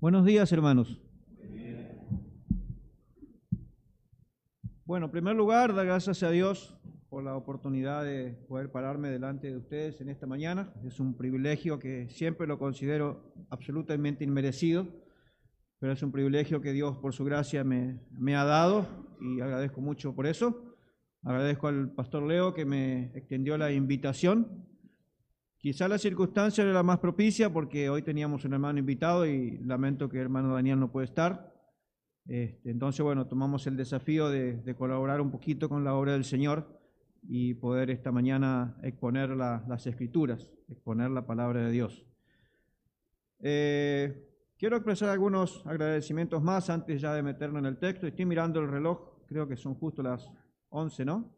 Buenos días, hermanos. Bueno, en primer lugar, dar gracias a Dios por la oportunidad de poder pararme delante de ustedes en esta mañana. Es un privilegio que siempre lo considero absolutamente inmerecido, pero es un privilegio que Dios por su gracia me, me ha dado y agradezco mucho por eso. Agradezco al pastor Leo que me extendió la invitación Quizá la circunstancia era la más propicia porque hoy teníamos un hermano invitado y lamento que el hermano Daniel no puede estar. Este, entonces, bueno, tomamos el desafío de, colaborar un poquito con la obra del Señor y poder esta mañana exponer las escrituras, exponer la palabra de Dios. Eh, quiero expresar algunos agradecimientos más antes ya de meternos en el texto. Estoy mirando el reloj, creo que son justo las 11, ¿no?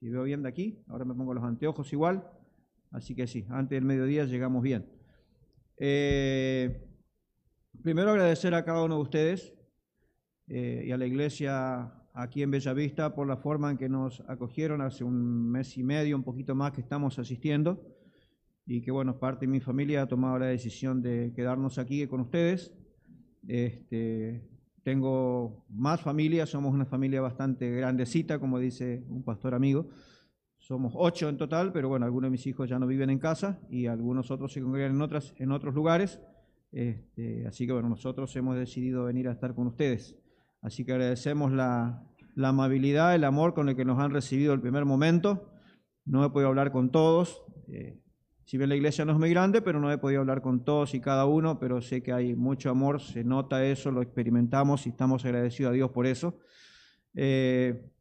Si veo bien de aquí, ahora me pongo los anteojos igual. Así que sí, antes del mediodía llegamos bien. Eh, primero agradecer a cada uno de ustedes eh, y a la iglesia aquí en Bellavista por la forma en que nos acogieron hace un mes y medio, un poquito más que estamos asistiendo y que bueno, parte de mi familia ha tomado la decisión de quedarnos aquí con ustedes. Este, tengo más familia, somos una familia bastante grandecita, como dice un pastor amigo. Somos ocho en total, pero bueno, algunos de mis hijos ya no viven en casa y algunos otros se congregan en, otras, en otros lugares. Este, así que bueno, nosotros hemos decidido venir a estar con ustedes. Así que agradecemos la, amabilidad, el amor con el que nos han recibido el primer momento. No he podido hablar con todos. Eh, si bien la iglesia no es muy grande, pero no he podido hablar con todos y cada uno, pero sé que hay mucho amor, se nota eso, lo experimentamos y estamos agradecidos a Dios por eso. Eh,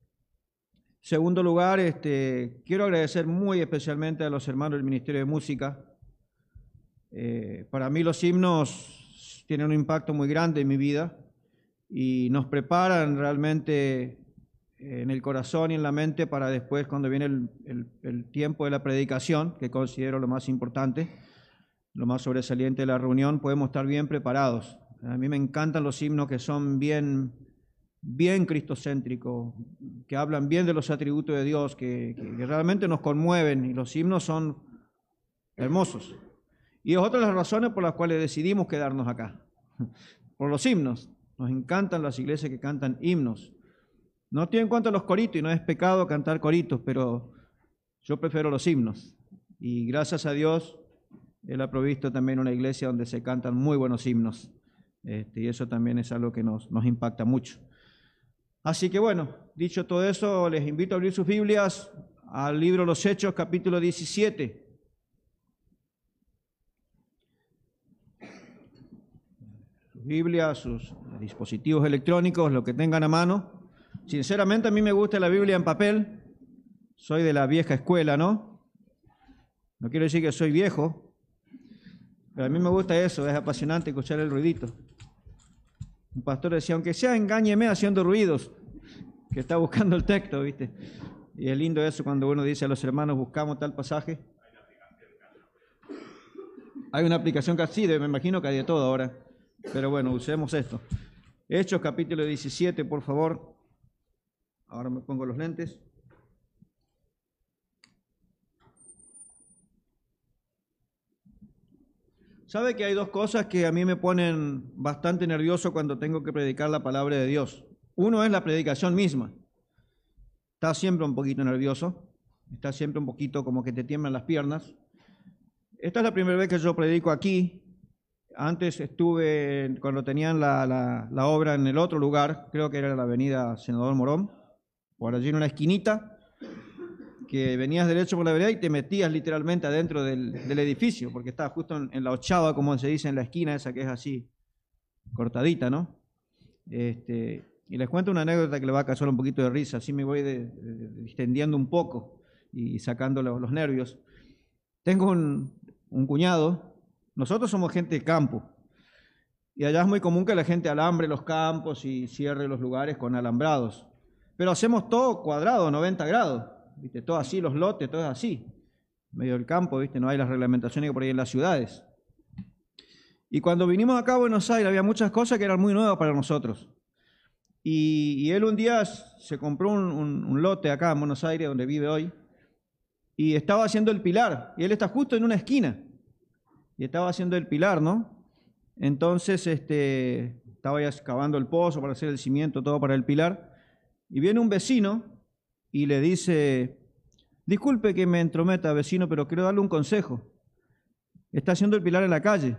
Segundo lugar, este, quiero agradecer muy especialmente a los hermanos del Ministerio de Música. Eh, para mí los himnos tienen un impacto muy grande en mi vida y nos preparan realmente en el corazón y en la mente para después, cuando viene el tiempo de la predicación, que considero lo más importante, lo más sobresaliente de la reunión, podemos estar bien preparados. A mí me encantan los himnos que son bien bien cristocéntrico, que hablan bien de los atributos de Dios, que, realmente nos conmueven y los himnos son hermosos. Y es otra de las razones por las cuales decidimos quedarnos acá, por los himnos. Nos encantan las iglesias que cantan himnos. No tiene en cuenta los coritos y no es pecado cantar coritos, pero yo prefiero los himnos. Y gracias a Dios, Él ha provisto también una iglesia donde se cantan muy buenos himnos. Este, y eso también es algo que nos, nos impacta mucho. Así que bueno, dicho todo eso, les invito a abrir sus Biblias al libro Los Hechos, capítulo 17. Sus Biblias, sus dispositivos electrónicos, lo que tengan a mano. Sinceramente a mí me gusta la Biblia en papel. Soy de la vieja escuela, ¿no? No quiero decir que soy viejo, pero a mí me gusta eso, es apasionante escuchar el ruidito. Un pastor decía, aunque sea engáñeme haciendo ruidos, que está buscando el texto, ¿viste? Y es lindo eso cuando uno dice a los hermanos, buscamos tal pasaje. Hay una aplicación que así, me imagino que hay de todo ahora. Pero bueno, usemos esto. Hechos capítulo 17, por favor. Ahora me pongo los lentes. ¿Sabe que hay dos cosas que a mí me ponen bastante nervioso cuando tengo que predicar la palabra de Dios? Uno es la predicación misma. Estás siempre un poquito nervioso, estás siempre un poquito como que te tiemblan las piernas. Esta es la primera vez que yo predico aquí. Antes estuve, cuando tenían la, la obra en el otro lugar, creo que era la avenida Senador Morón, por allí en una esquinita, que venías derecho por la vereda y te metías literalmente adentro del, edificio, porque estaba justo en, la ochava, como se dice, en la esquina esa que es así, cortadita, ¿no? Este, y les cuento una anécdota que le va a causar un poquito de risa, así me voy extendiendo un poco y sacando los, nervios. Tengo un, un cuñado, nosotros somos gente de campo, y allá es muy común que la gente alambre los campos y cierre los lugares con alambrados. Pero hacemos todo cuadrado, 90 grados. ¿Viste? Todo así, los lotes, todo así. medio del campo, ¿viste? No hay las reglamentaciones que por ahí en las ciudades. Y cuando vinimos acá a Buenos Aires había muchas cosas que eran muy nuevas para nosotros. Y, él un día se compró un, lote acá en Buenos Aires, donde vive hoy, y estaba haciendo el pilar. Y él está justo en una esquina. Y estaba haciendo el pilar, ¿no? Entonces, este, estaba ya excavando el pozo para hacer el cimiento, todo para el pilar, y viene un vecino y le dice, disculpe que me entrometa, vecino, pero quiero darle un consejo. Está haciendo el pilar en la calle.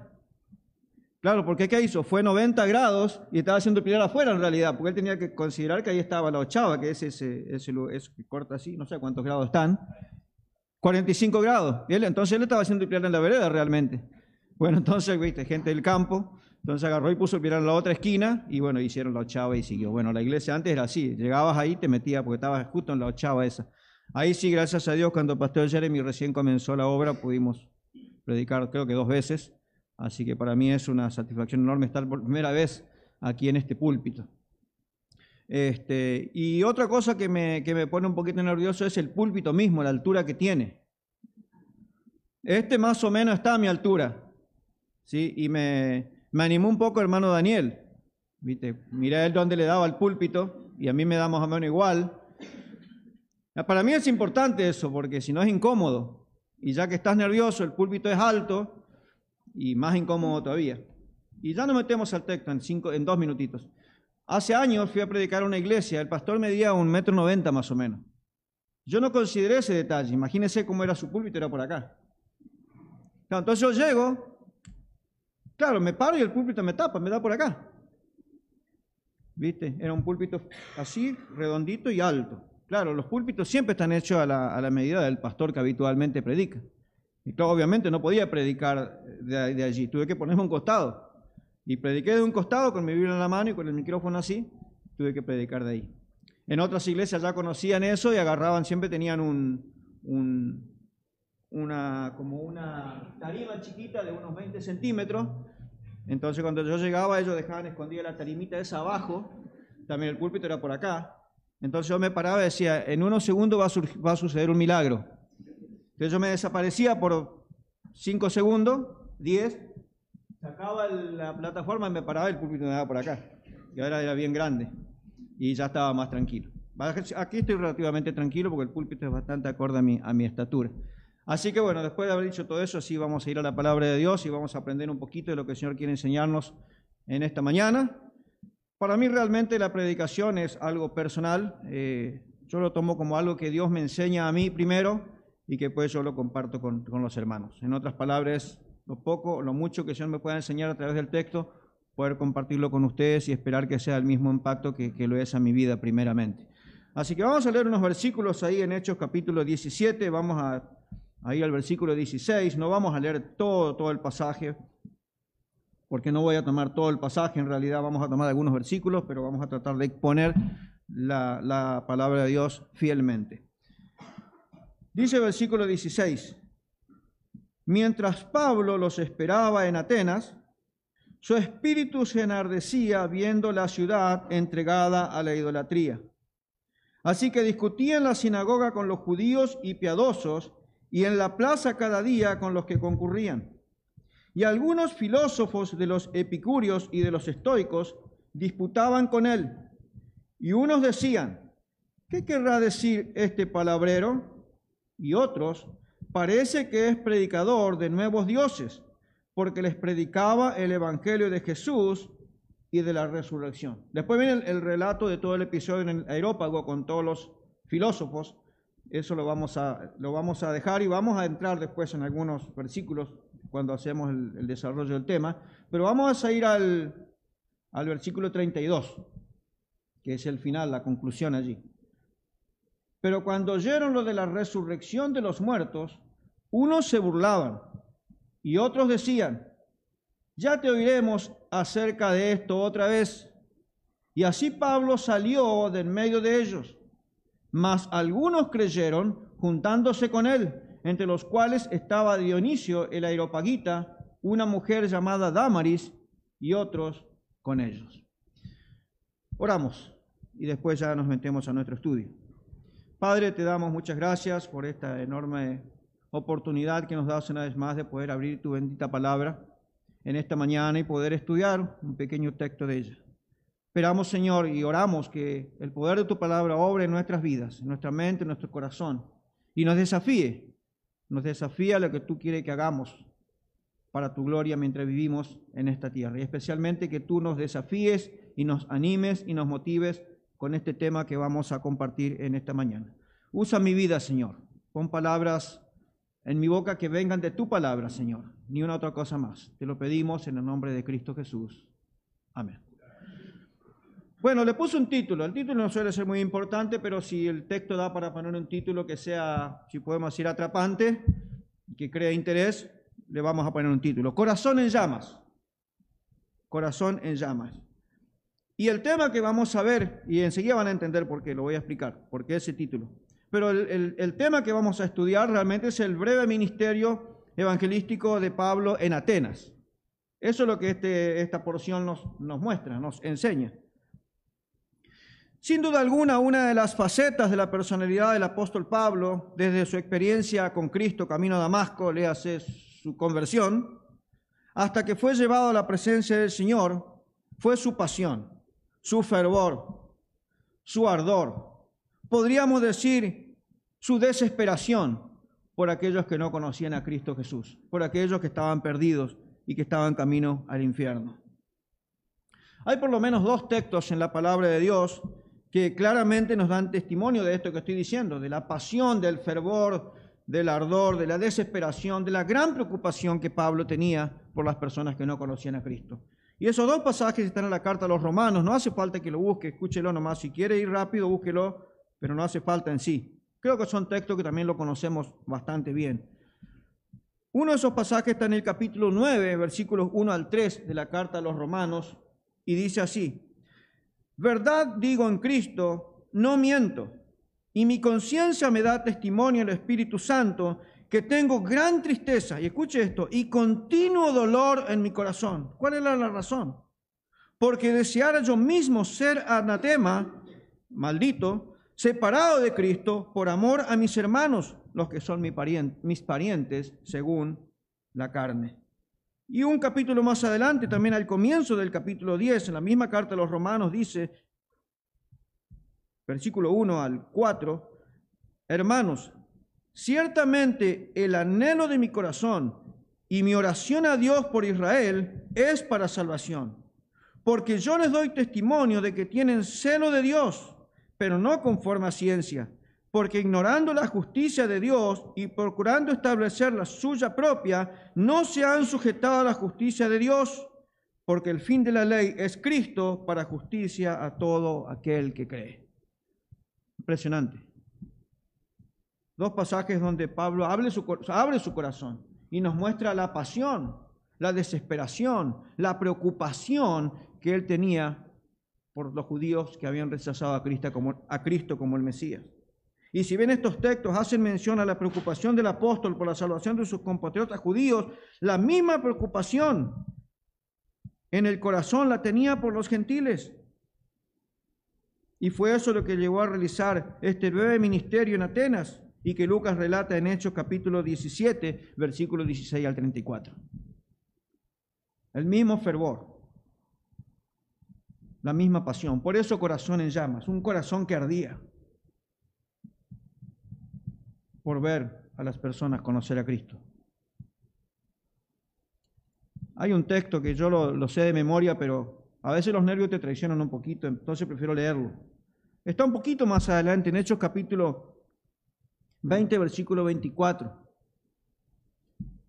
Claro, porque ¿qué hizo? Fue 90 grados y estaba haciendo el pilar afuera en realidad, porque él tenía que considerar que ahí estaba la ochava, que es ese, ese, que corta así, no sé cuántos grados están. 45 grados. Y él, entonces él estaba haciendo el pilar en la vereda realmente. Bueno, entonces, viste, gente del campo, entonces agarró y puso el pilar en la otra esquina y bueno, hicieron la ochava y siguió. Bueno, la iglesia antes era así, llegabas ahí, te metías porque estabas justo en la ochava esa. Ahí sí, gracias a Dios, cuando Pastor Jeremy recién comenzó la obra, pudimos predicar creo que dos veces. Así que para mí es una satisfacción enorme estar por primera vez aquí en este púlpito. Este, y otra cosa que me, que me pone un poquito nervioso es el púlpito mismo, la altura que tiene. Este más o menos está a mi altura. ¿sí? Y me, me animó un poco hermano Daniel. ¿Viste? Mirá él dónde le daba el púlpito y a mí me da más o menos igual. Para mí es importante eso porque si no es incómodo. Y ya que estás nervioso, el púlpito es alto y más incómodo todavía. Y ya nos metemos al texto en, cinco, en dos minutitos. Hace años fui a predicar a una iglesia, el pastor medía un metro noventa más o menos. Yo no consideré ese detalle, imagínense cómo era su púlpito, era por acá. entonces yo llego, Claro, me paro y el púlpito me tapa, me da por acá. ¿Viste? Era un púlpito así, redondito y alto. Claro, los púlpitos siempre están hechos a la, medida del pastor que habitualmente predica. Y claro, obviamente no podía predicar de, allí, tuve que ponerme un costado. Y prediqué de un costado con mi Biblia en la mano y con el micrófono así, tuve que predicar de ahí. En otras iglesias ya conocían eso y agarraban, siempre tenían un, una, como una tarima chiquita de unos 20 centímetros. Entonces cuando yo llegaba, ellos dejaban escondida la tarimita esa abajo, también el púlpito era por acá. Entonces yo me paraba y decía, en unos segundos va a, va a suceder un milagro. Entonces yo me desaparecía por 5 segundos, 10, sacaba la plataforma y me paraba y el púlpito me daba por acá. Y ahora era bien grande y ya estaba más tranquilo. Aquí estoy relativamente tranquilo porque el púlpito es bastante acorde a mi, a mi estatura. Así que bueno, después de haber dicho todo eso, sí vamos a ir a la palabra de Dios y vamos a aprender un poquito de lo que el Señor quiere enseñarnos en esta mañana. Para mí realmente la predicación es algo personal. Eh, yo lo tomo como algo que Dios me enseña a mí primero y que pues yo lo comparto con, los hermanos. En otras palabras, lo poco, lo mucho que el Señor me pueda enseñar a través del texto, poder compartirlo con ustedes y esperar que sea el mismo impacto que, que lo es a mi vida primeramente. Así que vamos a leer unos versículos ahí en Hechos capítulo 17, vamos a ahí al versículo 16. No vamos a leer todo, todo el pasaje, porque no voy a tomar todo el pasaje, en realidad vamos a tomar algunos versículos, pero vamos a tratar de exponer la, la palabra de Dios fielmente. Dice el versículo 16, mientras Pablo los esperaba en Atenas, su espíritu se enardecía viendo la ciudad entregada a la idolatría. Así que discutía en la sinagoga con los judíos y piadosos y en la plaza cada día con los que concurrían. Y algunos filósofos de los epicúreos y de los estoicos disputaban con él. Y unos decían, ¿qué querrá decir este palabrero? Y otros, parece que es predicador de nuevos dioses, porque les predicaba el Evangelio de Jesús y de la resurrección. Después viene el, relato de todo el episodio en el aerópago con todos los filósofos eso lo vamos, a, lo vamos a dejar y vamos a entrar después en algunos versículos cuando hacemos el, desarrollo del tema. Pero vamos a ir al, al versículo 32, que es el final, la conclusión allí. Pero cuando oyeron lo de la resurrección de los muertos, unos se burlaban y otros decían, ya te oiremos acerca de esto otra vez. Y así Pablo salió de en medio de ellos mas algunos creyeron juntándose con él, entre los cuales estaba Dionisio el Aeropagita, una mujer llamada Damaris y otros con ellos. Oramos y después ya nos metemos a nuestro estudio. Padre, te damos muchas gracias por esta enorme oportunidad que nos das una vez más de poder abrir tu bendita palabra en esta mañana y poder estudiar un pequeño texto de ella. Esperamos, Señor, y oramos que el poder de tu palabra obre en nuestras vidas, en nuestra mente, en nuestro corazón, y nos desafíe, nos desafíe a lo que tú quieres que hagamos, para tu gloria mientras vivimos en esta tierra. Y especialmente que tú nos desafíes y nos animes y nos motives con este tema que vamos a compartir en esta mañana. Usa mi vida, Señor. Pon palabras en mi boca que vengan de tu palabra, Señor. Ni una otra cosa más. Te lo pedimos en el nombre de Cristo Jesús. Amén. Bueno, le puse un título. El título no suele ser muy importante, pero si el texto da para poner un título que sea, si podemos decir, atrapante, que cree interés, le vamos a poner un título. Corazón en llamas. Corazón en llamas. Y el tema que vamos a ver, y enseguida van a entender por qué, lo voy a explicar, por qué ese título. Pero el, tema que vamos a estudiar realmente es el breve ministerio evangelístico de Pablo en Atenas. Eso es lo que este, esta porción nos, nos muestra, nos enseña. Sin duda alguna, una de las facetas de la personalidad del apóstol Pablo, desde su experiencia con Cristo camino a Damasco, le hace su conversión, hasta que fue llevado a la presencia del Señor, fue su pasión, su fervor, su ardor, podríamos decir su desesperación por aquellos que no conocían a Cristo Jesús, por aquellos que estaban perdidos y que estaban camino al infierno. Hay por lo menos dos textos en la palabra de Dios que claramente nos dan testimonio de esto que estoy diciendo, de la pasión, del fervor, del ardor, de la desesperación, de la gran preocupación que Pablo tenía por las personas que no conocían a Cristo. Y esos dos pasajes están en la carta a los romanos, no hace falta que lo busque, escúchelo nomás, si quiere ir rápido, búsquelo, pero no hace falta en sí. Creo que son textos que también lo conocemos bastante bien. Uno de esos pasajes está en el capítulo 9, versículos 1 al 3 de la carta a los romanos, y dice así, verdad digo en Cristo, no miento y mi conciencia me da testimonio el Espíritu Santo que tengo gran tristeza, y escuche esto, y continuo dolor en mi corazón. ¿Cuál era la razón? Porque deseara yo mismo ser anatema, maldito, separado de Cristo por amor a mis hermanos, los que son mis parientes según la carne. Y un capítulo más adelante, también al comienzo del capítulo 10, en la misma carta a los romanos, dice, versículo 1 al 4, hermanos, ciertamente el anhelo de mi corazón y mi oración a Dios por Israel es para salvación, porque yo les doy testimonio de que tienen celo de Dios, pero no conforme a ciencia, porque ignorando la justicia de Dios y procurando establecer la suya propia, no se han sujetado a la justicia de Dios, porque el fin de la ley es Cristo para justicia a todo aquel que cree. Impresionante. Dos pasajes donde Pablo abre su, abre su corazón y nos muestra la pasión, la desesperación, la preocupación que él tenía por los judíos que habían rechazado a Cristo como, a Cristo como el Mesías. Y si bien estos textos hacen mención a la preocupación del apóstol por la salvación de sus compatriotas judíos, la misma preocupación en el corazón la tenía por los gentiles. Y fue eso lo que llevó a realizar este breve ministerio en Atenas y que Lucas relata en Hechos capítulo 17, versículos 16 al 34. El mismo fervor, la misma pasión. Por eso corazón en llamas, un corazón que ardía por ver a las personas conocer a Cristo. Hay un texto que yo lo, sé de memoria, pero a veces los nervios te traicionan un poquito, entonces prefiero leerlo. Está un poquito más adelante en Hechos capítulo 20, versículo 24.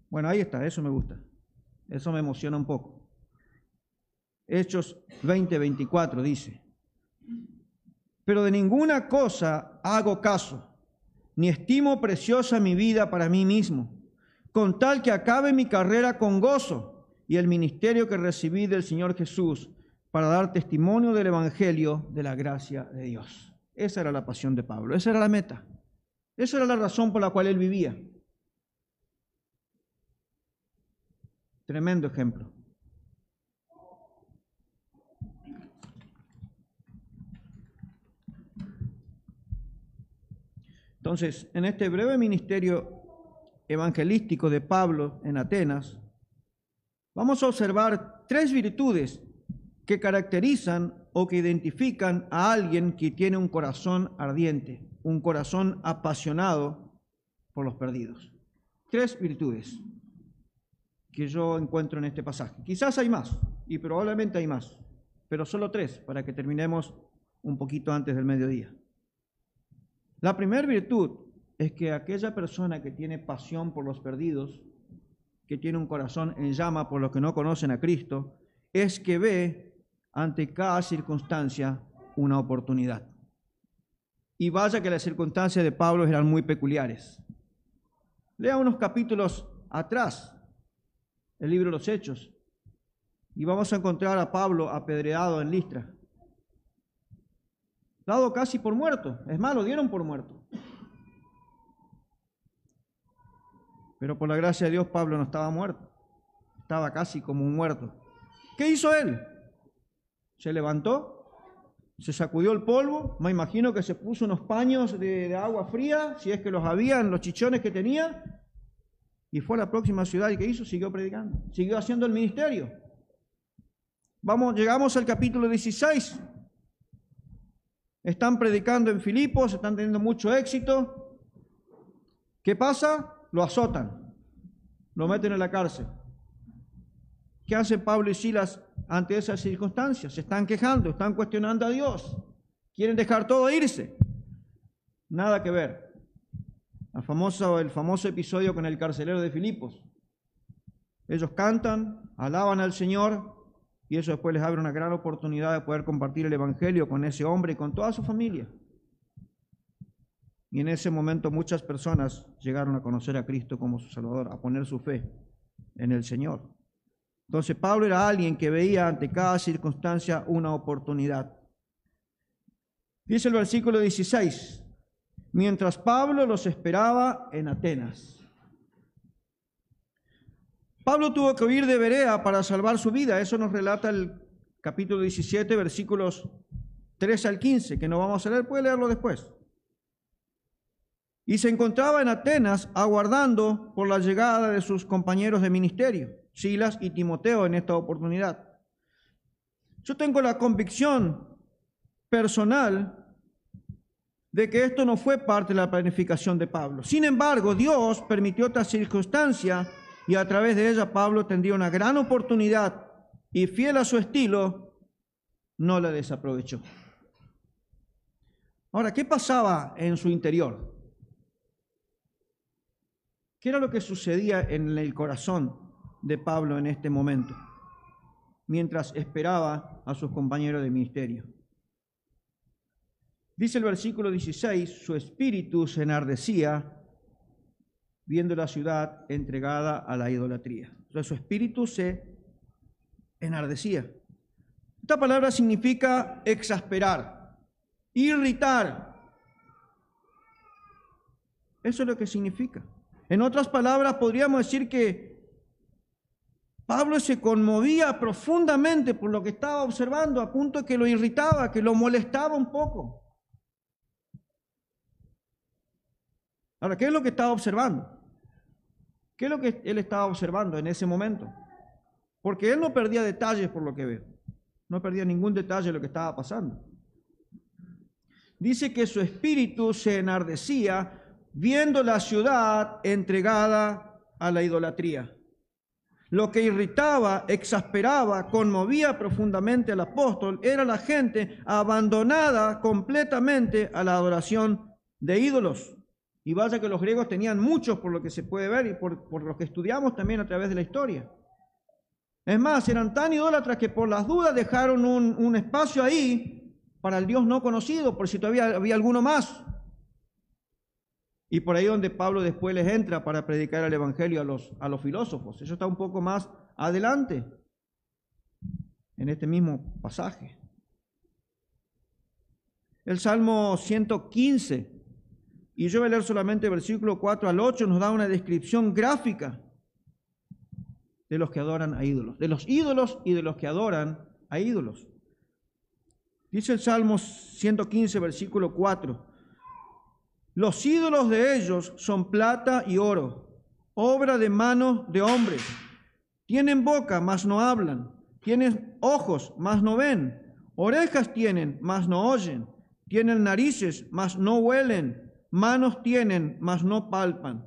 Bueno, ahí está, eso me gusta. Eso me emociona un poco. Hechos 20, 24 dice, pero de ninguna cosa hago caso, ni estimo preciosa mi vida para mí mismo, con tal que acabe mi carrera con gozo y el ministerio que recibí del Señor Jesús para dar testimonio del Evangelio de la gracia de Dios. Esa era la pasión de Pablo, esa era la meta, esa era la razón por la cual él vivía. Tremendo ejemplo. Entonces, en este breve ministerio evangelístico de Pablo en Atenas, vamos a observar tres virtudes que caracterizan o que identifican a alguien que tiene un corazón ardiente, un corazón apasionado por los perdidos. Tres virtudes. que yo encuentro en este pasaje. Quizás hay más, y probablemente hay más, pero solo tres para que terminemos un poquito antes del mediodía. La primera virtud es que aquella persona que tiene pasión por los perdidos, que tiene un corazón en llama por los que no conocen a Cristo, es que ve ante cada circunstancia una oportunidad. Y vaya que las circunstancias de Pablo eran muy peculiares. Lea unos capítulos atrás el libro de los Hechos y vamos a encontrar a Pablo apedreado en Listra, dado casi por muerto. Es más, lo dieron por muerto. Pero por la gracia de Dios Pablo no estaba muerto, estaba casi como un muerto. ¿Qué hizo él? Se levantó, se sacudió el polvo, me imagino que se puso unos paños de, agua fría, si es que los había en los chichones que tenía, y fue a la próxima ciudad y ¿qué hizo? Siguió predicando, siguió haciendo el ministerio. Vamos, llegamos al capítulo 16. Están predicando en Filipos, están teniendo mucho éxito. ¿Qué pasa? Lo azotan, lo meten en la cárcel. ¿Qué hacen Pablo y Silas ante esas circunstancias? Se están quejando, están cuestionando a Dios. Quieren dejar todo e irse. Nada que ver. El famoso, el famoso episodio con el carcelero de Filipos. Ellos cantan, alaban al Señor y eso después les abre una gran oportunidad de poder compartir el Evangelio con ese hombre y con toda su familia. Y en ese momento muchas personas llegaron a conocer a Cristo como su Salvador, a poner su fe en el Señor. Entonces Pablo era alguien que veía ante cada circunstancia una oportunidad. Dice el versículo 16, mientras Pablo los esperaba en Atenas. Pablo tuvo que huir de Berea para salvar su vida, eso nos relata el capítulo 17, versículos 3 al 15, que no vamos a leer, puede leerlo después. Y se encontraba en Atenas aguardando por la llegada de sus compañeros de ministerio. Silas y Timoteo en esta oportunidad. Yo tengo la convicción personal de que esto no fue parte de la planificación de Pablo. Sin embargo, Dios permitió esta circunstancia y a través de ella Pablo tendría una gran oportunidad y fiel a su estilo, no la desaprovechó. Ahora, ¿qué pasaba en su interior? ¿Qué era lo que sucedía en el corazón de Pablo en este momento, mientras esperaba a sus compañeros de ministerio. Dice el versículo 16, su espíritu se enardecía viendo la ciudad entregada a la idolatría. O sea, su espíritu se enardecía. Esta palabra significa exasperar, irritar. Eso es lo que significa. En otras palabras, podríamos decir que Pablo se conmovía profundamente por lo que estaba observando, a punto que lo irritaba, que lo molestaba un poco. Ahora, ¿qué es lo que estaba observando? ¿Qué es lo que él estaba observando en ese momento? Porque él no perdía detalles por lo que veo. No perdía ningún detalle de lo que estaba pasando. Dice que su espíritu se enardecía viendo la ciudad entregada a la idolatría. Lo que irritaba, exasperaba, conmovía profundamente al apóstol era la gente abandonada completamente a la adoración de ídolos. Y vaya que los griegos tenían muchos por lo que se puede ver y por, por lo que estudiamos también a través de la historia. Es más, eran tan idólatras que por las dudas dejaron un, un espacio ahí para el Dios no conocido, por si todavía había alguno más. Y por ahí donde Pablo después les entra para predicar el Evangelio a los, a los filósofos. Eso está un poco más adelante, en este mismo pasaje. El Salmo 115, y yo voy a leer solamente versículo 4 al 8, nos da una descripción gráfica de los que adoran a ídolos, de los ídolos y de los que adoran a ídolos. Dice el Salmo 115, versículo 4. Los ídolos de ellos son plata y oro, obra de manos de hombres. Tienen boca, mas no hablan. Tienen ojos, mas no ven. Orejas tienen, mas no oyen. Tienen narices, mas no huelen. Manos tienen, mas no palpan.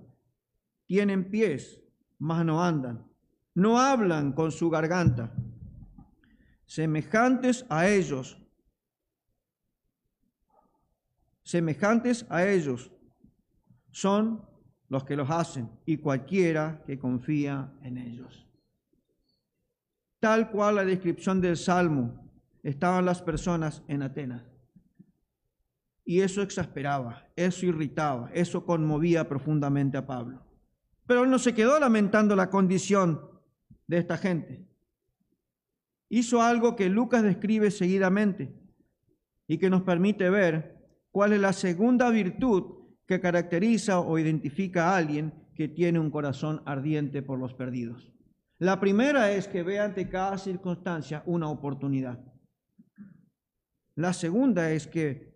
Tienen pies, mas no andan. no hablan con su garganta. Semejantes a ellos, semejantes a ellos son los que los hacen y cualquiera que confía en ellos. Tal cual la descripción del Salmo, estaban las personas en Atenas. Y eso exasperaba, eso irritaba, eso conmovía profundamente a Pablo. Pero él no se quedó lamentando la condición de esta gente. Hizo algo que Lucas describe seguidamente y que nos permite ver cuál es la segunda virtud que caracteriza o identifica a alguien que tiene un corazón ardiente por los perdidos. La primera es que ve ante cada circunstancia una oportunidad. La segunda es que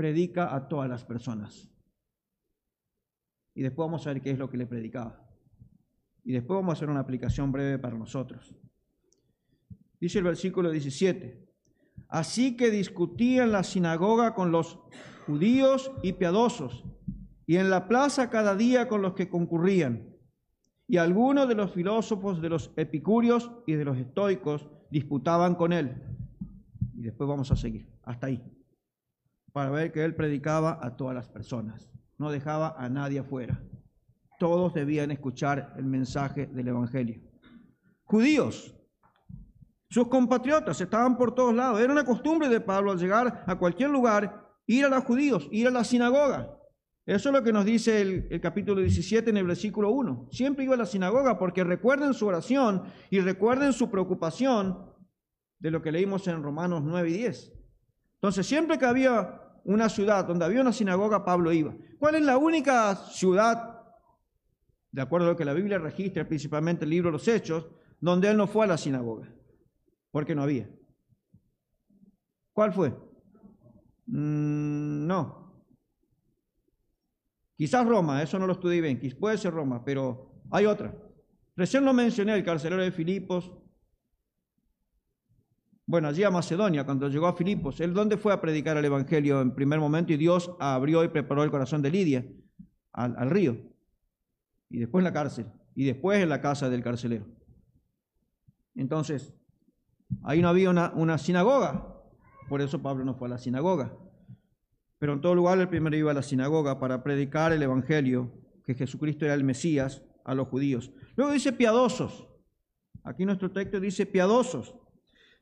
predica a todas las personas. Y después vamos a ver qué es lo que le predicaba. Y después vamos a hacer una aplicación breve para nosotros. Dice el versículo 17. Así que discutía en la sinagoga con los judíos y piadosos, y en la plaza cada día con los que concurrían. Y algunos de los filósofos de los epicúreos y de los estoicos disputaban con él. Y después vamos a seguir, hasta ahí, para ver que él predicaba a todas las personas, no dejaba a nadie afuera. Todos debían escuchar el mensaje del Evangelio. Judíos, sus compatriotas estaban por todos lados. Era una costumbre de Pablo al llegar a cualquier lugar, ir a los judíos, ir a la sinagoga. Eso es lo que nos dice el, capítulo 17 en el versículo 1. Siempre iba a la sinagoga porque recuerden su oración y recuerden su preocupación de lo que leímos en Romanos 9 y 10. Entonces, siempre que había una ciudad donde había una sinagoga, Pablo iba. ¿Cuál es la única ciudad, de acuerdo a lo que la Biblia registra, principalmente el libro de los Hechos, donde él no fue a la sinagoga? porque no había. ¿Cuál fue? Mm, no. Quizás Roma, eso no lo estudié bien, puede ser Roma, pero hay otra. Recién lo mencioné, el carcelero de Filipos. Bueno, allí a Macedonia, cuando llegó a Filipos, él dónde fue a predicar el Evangelio en primer momento y Dios abrió y preparó el corazón de Lidia al, río. Y después en la cárcel. Y después en la casa del carcelero. Entonces, Ahí no había una, sinagoga, por eso Pablo no fue a la sinagoga. Pero en todo lugar el primero iba a la sinagoga para predicar el Evangelio, que Jesucristo era el Mesías a los judíos. Luego dice piadosos. Aquí nuestro texto dice piadosos,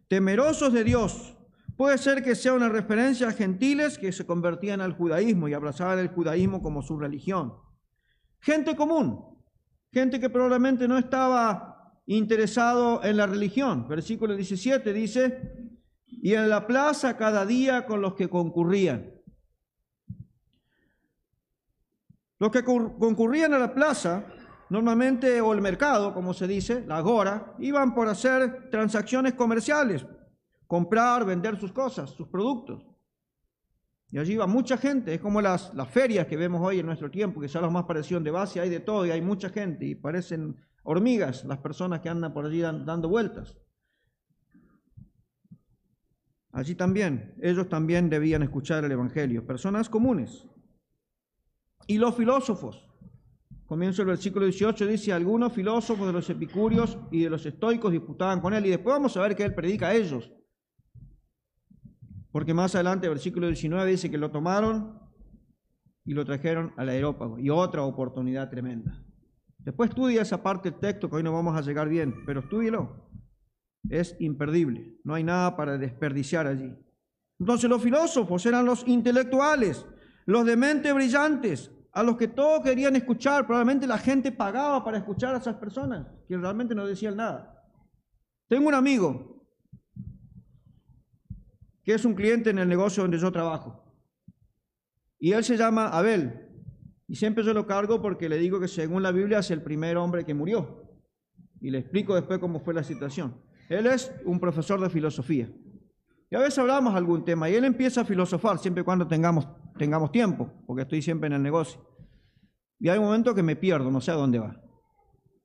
temerosos de Dios. Puede ser que sea una referencia a gentiles que se convertían al judaísmo y abrazaban el judaísmo como su religión. Gente común, gente que probablemente no estaba interesado en la religión. Versículo 17 dice, y en la plaza cada día con los que concurrían. Los que concurrían a la plaza, normalmente, o el mercado, como se dice, la agora, iban por hacer transacciones comerciales, comprar, vender sus cosas, sus productos. Y allí iba mucha gente, es como las, las ferias que vemos hoy en nuestro tiempo, que son las más parecidas de base, hay de todo y hay mucha gente y parecen hormigas las personas que andan por allí dando vueltas. Allí también, ellos también debían escuchar el Evangelio, personas comunes. Y los filósofos, comienzo el versículo 18, dice, algunos filósofos de los epicúreos y de los estoicos disputaban con él, y después vamos a ver que él predica a ellos. Porque más adelante, versículo 19, dice que lo tomaron y lo trajeron al aerópago, y otra oportunidad tremenda. Después estudia esa parte del texto que hoy no vamos a llegar bien, pero estúdielo. Es imperdible, no hay nada para desperdiciar allí. Entonces los filósofos eran los intelectuales, los de mente brillantes, a los que todos querían escuchar. Probablemente la gente pagaba para escuchar a esas personas que realmente no decían nada. Tengo un amigo que es un cliente en el negocio donde yo trabajo. Y él se llama Abel. Y siempre yo lo cargo porque le digo que según la Biblia es el primer hombre que murió. Y le explico después cómo fue la situación. Él es un profesor de filosofía. Y a veces hablamos algún tema y él empieza a filosofar siempre cuando tengamos, tengamos tiempo, porque estoy siempre en el negocio. Y hay un momento que me pierdo, no sé a dónde va.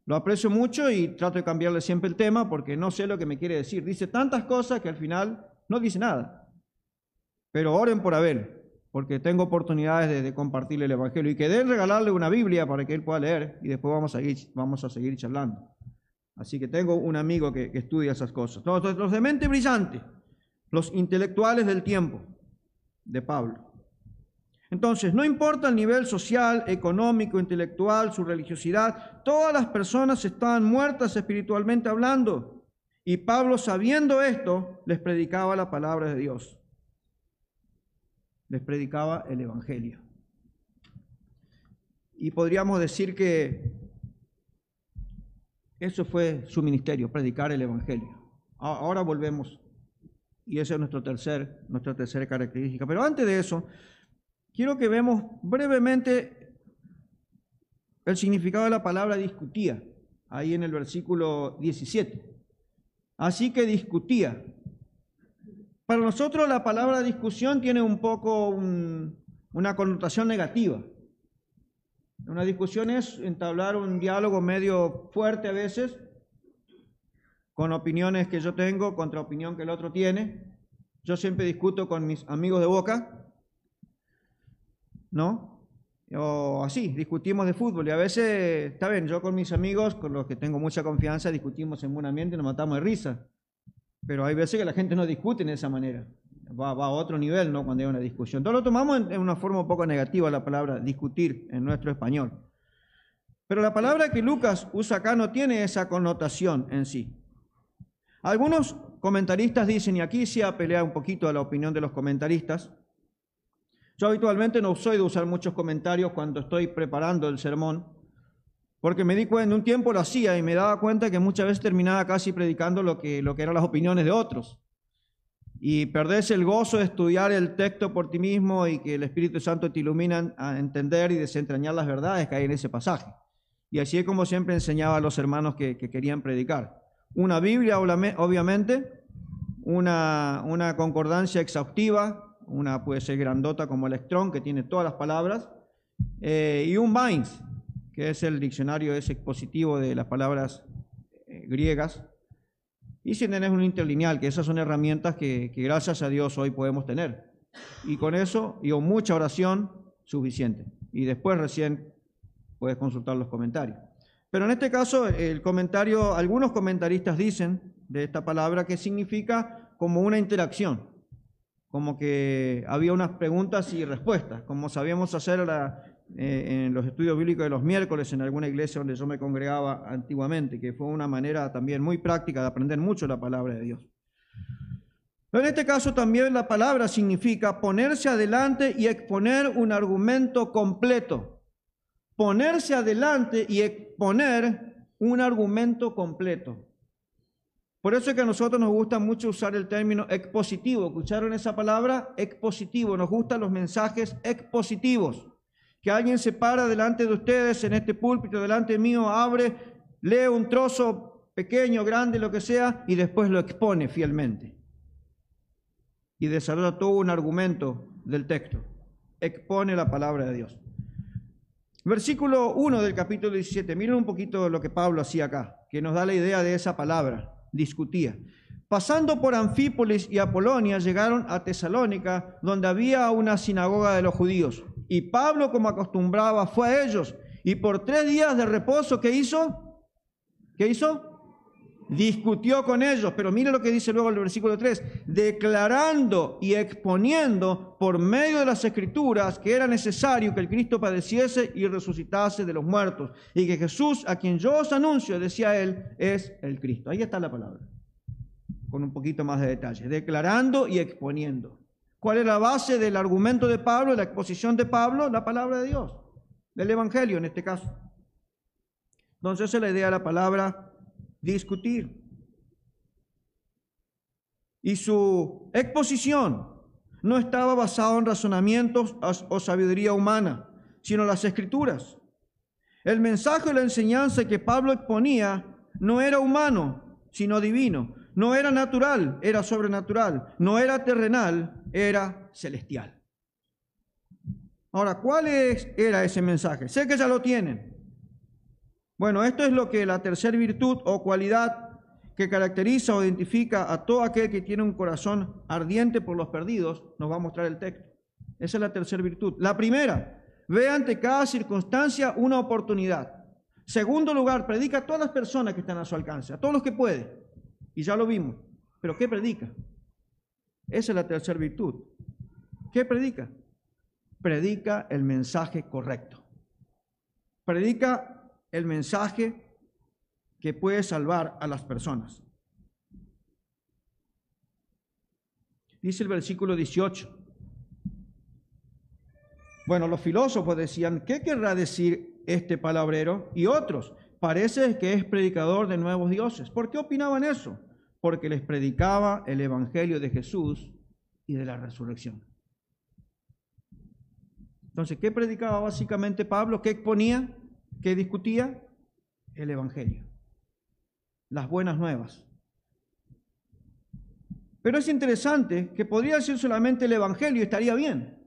Lo aprecio mucho y trato de cambiarle siempre el tema porque no sé lo que me quiere decir. Dice tantas cosas que al final no dice nada. Pero oren por Abel porque tengo oportunidades de, compartirle el Evangelio y que den regalarle una Biblia para que él pueda leer y después vamos a, seguir, vamos a seguir charlando. Así que tengo un amigo que, que estudia esas cosas. Los, los de mente brillante, los intelectuales del tiempo de Pablo. Entonces, no importa el nivel social, económico, intelectual, su religiosidad, todas las personas estaban muertas espiritualmente hablando. Y Pablo, sabiendo esto, les predicaba la palabra de Dios. Les predicaba el Evangelio. Y podríamos decir que eso fue su ministerio, predicar el Evangelio. Ahora volvemos, y esa es nuestro tercer, nuestra tercera característica. Pero antes de eso, quiero que vemos brevemente el significado de la palabra discutía, ahí en el versículo 17. Así que discutía. Para nosotros la palabra discusión tiene un poco una connotación negativa. Una discusión es entablar un diálogo medio fuerte a veces, con opiniones que yo tengo contra opinión que el otro tiene. Yo siempre discuto con mis amigos de boca, ¿no? O así, discutimos de fútbol y a veces, está bien, yo con mis amigos, con los que tengo mucha confianza, discutimos en buen ambiente y nos matamos de risa. Pero hay veces que la gente no discute de esa manera. Va, a otro nivel, ¿no? Cuando hay una discusión. Entonces lo tomamos en, una forma un poco negativa la palabra discutir en nuestro español. Pero la palabra que Lucas usa acá no tiene esa connotación en sí. Algunos comentaristas dicen, y aquí se ha peleado un poquito a la opinión de los comentaristas, yo habitualmente no soy de usar muchos comentarios cuando estoy preparando el sermón, porque me di cuenta, un tiempo lo hacía y me daba cuenta que muchas veces terminaba casi predicando lo que, lo que eran las opiniones de otros. Y perdés el gozo de estudiar el texto por ti mismo y que el Espíritu Santo te ilumina a entender y desentrañar las verdades que hay en ese pasaje. Y así es como siempre enseñaba a los hermanos que, querían predicar. Una Biblia, obviamente, una, una concordancia exhaustiva, una puede ser grandota como Electron, que tiene todas las palabras, eh, y un Vines, que es el diccionario ese expositivo de las palabras eh, griegas, y si tenés un interlineal, que esas son herramientas que, que, gracias a Dios hoy podemos tener. Y con eso, y con mucha oración, suficiente. Y después recién puedes consultar los comentarios. Pero en este caso, el comentario, algunos comentaristas dicen de esta palabra que significa como una interacción como que había unas preguntas y respuestas, como sabíamos hacer eh, en los estudios bíblicos de los miércoles en alguna iglesia donde yo me congregaba antiguamente, que fue una manera también muy práctica de aprender mucho la palabra de Dios. Pero en este caso también la palabra significa ponerse adelante y exponer un argumento completo. Ponerse adelante y exponer un argumento completo. Por eso es que a nosotros nos gusta mucho usar el término expositivo. ¿Escucharon esa palabra? Expositivo. Nos gustan los mensajes expositivos. Que alguien se para delante de ustedes en este púlpito, delante mío, abre, lee un trozo pequeño, grande, lo que sea, y después lo expone fielmente. Y desarrolla todo un argumento del texto. Expone la palabra de Dios. Versículo 1 del capítulo 17. Miren un poquito lo que Pablo hacía acá, que nos da la idea de esa palabra discutía. Pasando por Anfípolis y Apolonia, llegaron a Tesalónica, donde había una sinagoga de los judíos. Y Pablo, como acostumbraba, fue a ellos. Y por tres días de reposo, ¿qué hizo? ¿Qué hizo? Discutió con ellos, pero mire lo que dice luego el versículo 3, declarando y exponiendo por medio de las escrituras que era necesario que el Cristo padeciese y resucitase de los muertos, y que Jesús, a quien yo os anuncio, decía él, es el Cristo. Ahí está la palabra, con un poquito más de detalle, declarando y exponiendo. ¿Cuál es la base del argumento de Pablo, la exposición de Pablo? La palabra de Dios, del Evangelio en este caso. Entonces esa es la idea de la palabra discutir. Y su exposición no estaba basada en razonamientos o sabiduría humana, sino las escrituras. El mensaje y la enseñanza que Pablo exponía no era humano, sino divino. No era natural, era sobrenatural. No era terrenal, era celestial. Ahora, ¿cuál era ese mensaje? Sé que ya lo tienen. Bueno, esto es lo que la tercera virtud o cualidad que caracteriza o identifica a todo aquel que tiene un corazón ardiente por los perdidos, nos va a mostrar el texto. Esa es la tercera virtud. La primera, ve ante cada circunstancia una oportunidad. Segundo lugar, predica a todas las personas que están a su alcance, a todos los que puede. Y ya lo vimos. Pero ¿qué predica? Esa es la tercera virtud. ¿Qué predica? Predica el mensaje correcto. Predica el mensaje que puede salvar a las personas. Dice el versículo 18. Bueno, los filósofos decían, ¿qué querrá decir este palabrero? Y otros, parece que es predicador de nuevos dioses. ¿Por qué opinaban eso? Porque les predicaba el Evangelio de Jesús y de la resurrección. Entonces, ¿qué predicaba básicamente Pablo? ¿Qué exponía? ¿Qué discutía? El Evangelio. Las buenas nuevas. Pero es interesante que podría ser solamente el Evangelio y estaría bien.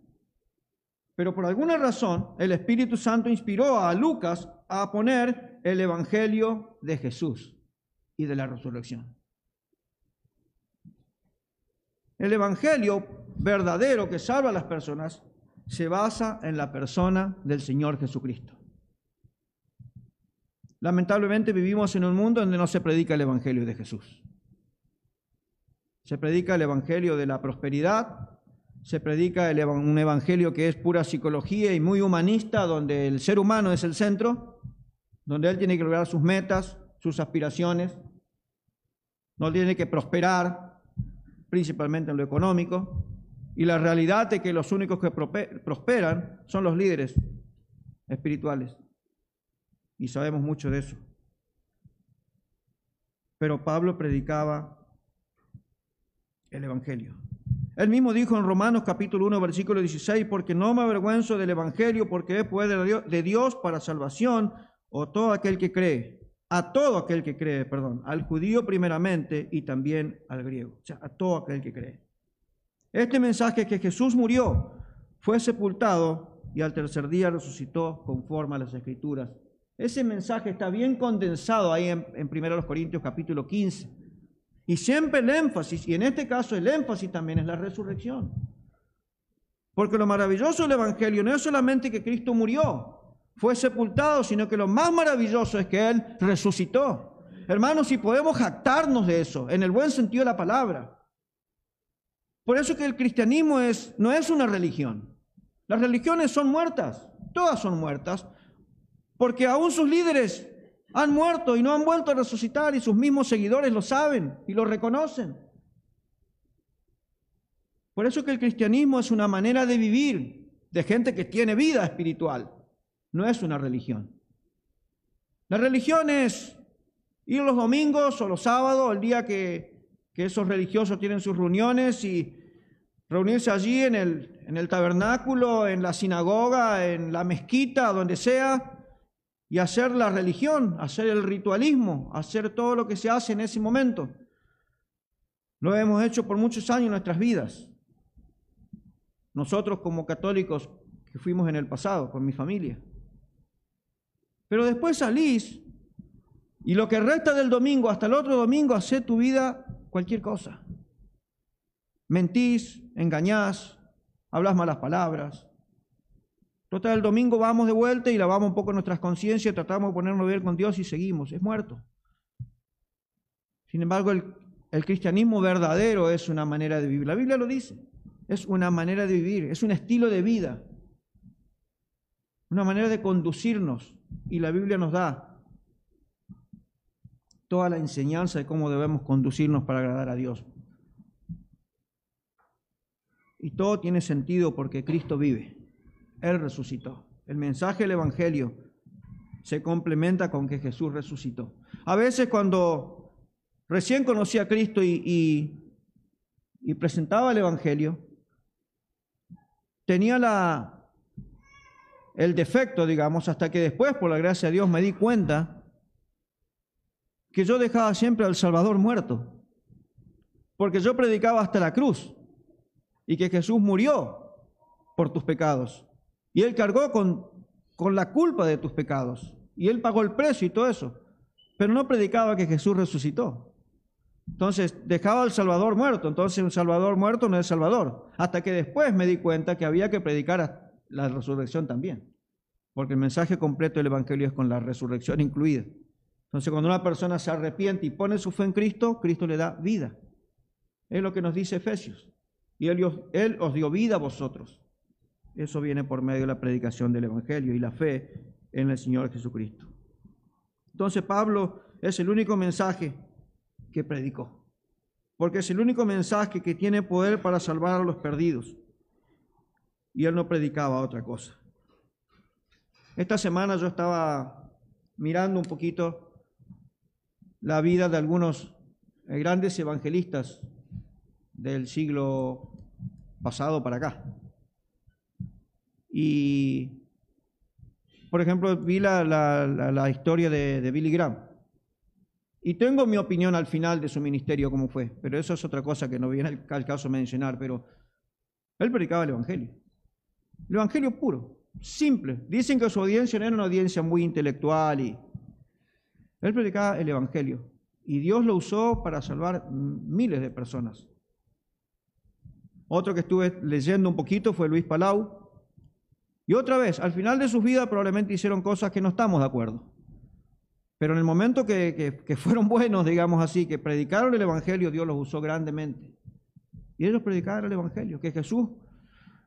Pero por alguna razón el Espíritu Santo inspiró a Lucas a poner el Evangelio de Jesús y de la resurrección. El Evangelio verdadero que salva a las personas se basa en la persona del Señor Jesucristo. Lamentablemente vivimos en un mundo donde no se predica el Evangelio de Jesús. Se predica el Evangelio de la prosperidad, se predica un evangelio que es pura psicología y muy humanista, donde el ser humano es el centro, donde él tiene que lograr sus metas, sus aspiraciones, no tiene que prosperar, principalmente en lo económico, y la realidad es que los únicos que prosperan son los líderes espirituales, y sabemos mucho de eso. Pero Pablo predicaba el Evangelio. Él mismo dijo en Romanos capítulo 1, versículo 16, porque no me avergüenzo del Evangelio, porque es poder de Dios para salvación, o todo aquel que cree, a todo aquel que cree, perdón, al judío primeramente y también al griego, o sea, a todo aquel que cree. Este mensaje es que Jesús murió, fue sepultado y al tercer día resucitó conforme a las escrituras. Ese mensaje está bien condensado ahí en, en 1 Corintios capítulo 15. Y siempre el énfasis, y en este caso el énfasis también es la resurrección. Porque lo maravilloso del Evangelio no es solamente que Cristo murió, fue sepultado, sino que lo más maravilloso es que Él resucitó. Hermanos, si podemos jactarnos de eso, en el buen sentido de la palabra. Por eso que el cristianismo es, no es una religión. Las religiones son muertas, todas son muertas, porque aún sus líderes han muerto y no han vuelto a resucitar y sus mismos seguidores lo saben y lo reconocen. Por eso que el cristianismo es una manera de vivir de gente que tiene vida espiritual, no es una religión. La religión es ir los domingos o los sábados, el día que, que esos religiosos tienen sus reuniones y reunirse allí en el, en el tabernáculo, en la sinagoga, en la mezquita, donde sea, y hacer la religión, hacer el ritualismo, hacer todo lo que se hace en ese momento. Lo hemos hecho por muchos años en nuestras vidas. Nosotros como católicos que fuimos en el pasado, con mi familia. Pero después salís y lo que resta del domingo hasta el otro domingo, hace tu vida cualquier cosa. Mentís, engañás, hablas malas palabras, Total, el domingo vamos de vuelta y lavamos un poco nuestras conciencias, tratamos de ponernos bien con Dios y seguimos. Es muerto. Sin embargo, el, el cristianismo verdadero es una manera de vivir. La Biblia lo dice. Es una manera de vivir, es un estilo de vida, una manera de conducirnos. Y la Biblia nos da toda la enseñanza de cómo debemos conducirnos para agradar a Dios. Y todo tiene sentido porque Cristo vive. Él resucitó. El mensaje del Evangelio se complementa con que Jesús resucitó. A veces cuando recién conocí a Cristo y, y, presentaba el Evangelio, tenía la, el defecto, digamos, hasta que después, por la gracia de Dios, me di cuenta que yo dejaba siempre al Salvador muerto, porque yo predicaba hasta la cruz y que Jesús murió por tus pecados. Y Él cargó con, con la culpa de tus pecados. Y Él pagó el precio y todo eso. Pero no predicaba que Jesús resucitó. Entonces dejaba al Salvador muerto. Entonces un Salvador muerto no es Salvador. Hasta que después me di cuenta que había que predicar la resurrección también. porque el mensaje completo del Evangelio es con la resurrección incluida. Entonces, cuando una persona se arrepiente y pone su fe en Cristo, Cristo le da vida. Es lo que nos dice Efesios. Y él, él os dio vida a vosotros. Eso viene por medio de la predicación del Evangelio y la fe en el Señor Jesucristo. Entonces Pablo es el único mensaje que predicó, porque es el único mensaje que tiene poder para salvar a los perdidos. Y él no predicaba otra cosa. Esta semana yo estaba mirando un poquito la vida de algunos grandes evangelistas del siglo pasado para acá. Y, por ejemplo, vi la, historia de, Billy Graham. Y tengo mi opinión al final de su ministerio, cómo fue, pero eso es otra cosa que no viene al, caso mencionar, pero él predicaba el Evangelio. El Evangelio puro, simple. Dicen que su audiencia no era una audiencia muy intelectual y él predicaba el Evangelio. Y Dios lo usó para salvar miles de personas. Otro que estuve leyendo un poquito fue Luis Palau, y otra vez, al final de sus vidas probablemente hicieron cosas que no estamos de acuerdo. Pero en el momento que, fueron buenos, digamos así, que predicaron el Evangelio, Dios los usó grandemente. Y ellos predicaron el Evangelio, que Jesús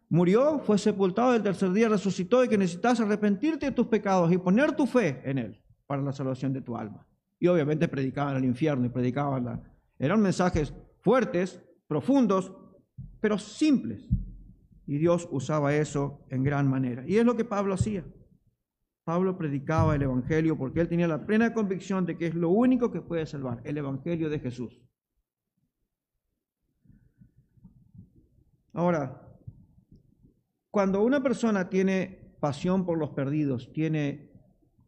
murió, fue sepultado, el tercer día resucitó y que necesitas arrepentirte de tus pecados y poner tu fe en Él para la salvación de tu alma. Y obviamente predicaban el infierno y predicaban la... Eran mensajes fuertes, profundos, pero simples. Y Dios usaba eso en gran manera. Y es lo que Pablo hacía. Pablo predicaba el Evangelio porque él tenía la plena convicción de que es lo único que puede salvar, el Evangelio de Jesús. Ahora, cuando una persona tiene pasión por los perdidos, tiene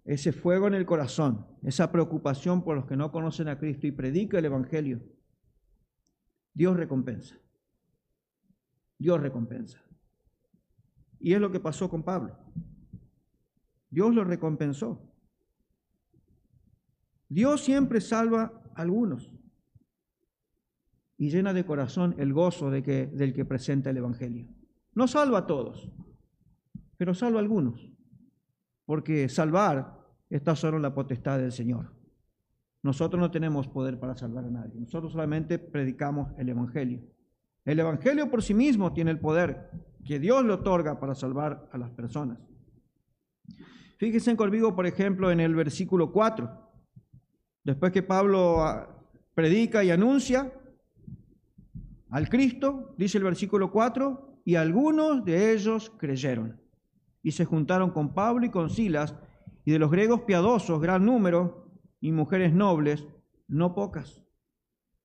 ese fuego en el corazón, esa preocupación por los que no conocen a Cristo y predica el Evangelio, Dios recompensa. Dios recompensa. Y es lo que pasó con Pablo. Dios lo recompensó. Dios siempre salva a algunos y llena de corazón el gozo de que, del que presenta el Evangelio. No salva a todos, pero salva a algunos, porque salvar está solo en la potestad del Señor. Nosotros no tenemos poder para salvar a nadie, nosotros solamente predicamos el Evangelio. El Evangelio por sí mismo tiene el poder que Dios le otorga para salvar a las personas. Fíjense conmigo, por ejemplo, en el versículo 4. Después que Pablo ah, predica y anuncia al Cristo, dice el versículo 4, y algunos de ellos creyeron y se juntaron con Pablo y con Silas, y de los griegos piadosos, gran número, y mujeres nobles, no pocas.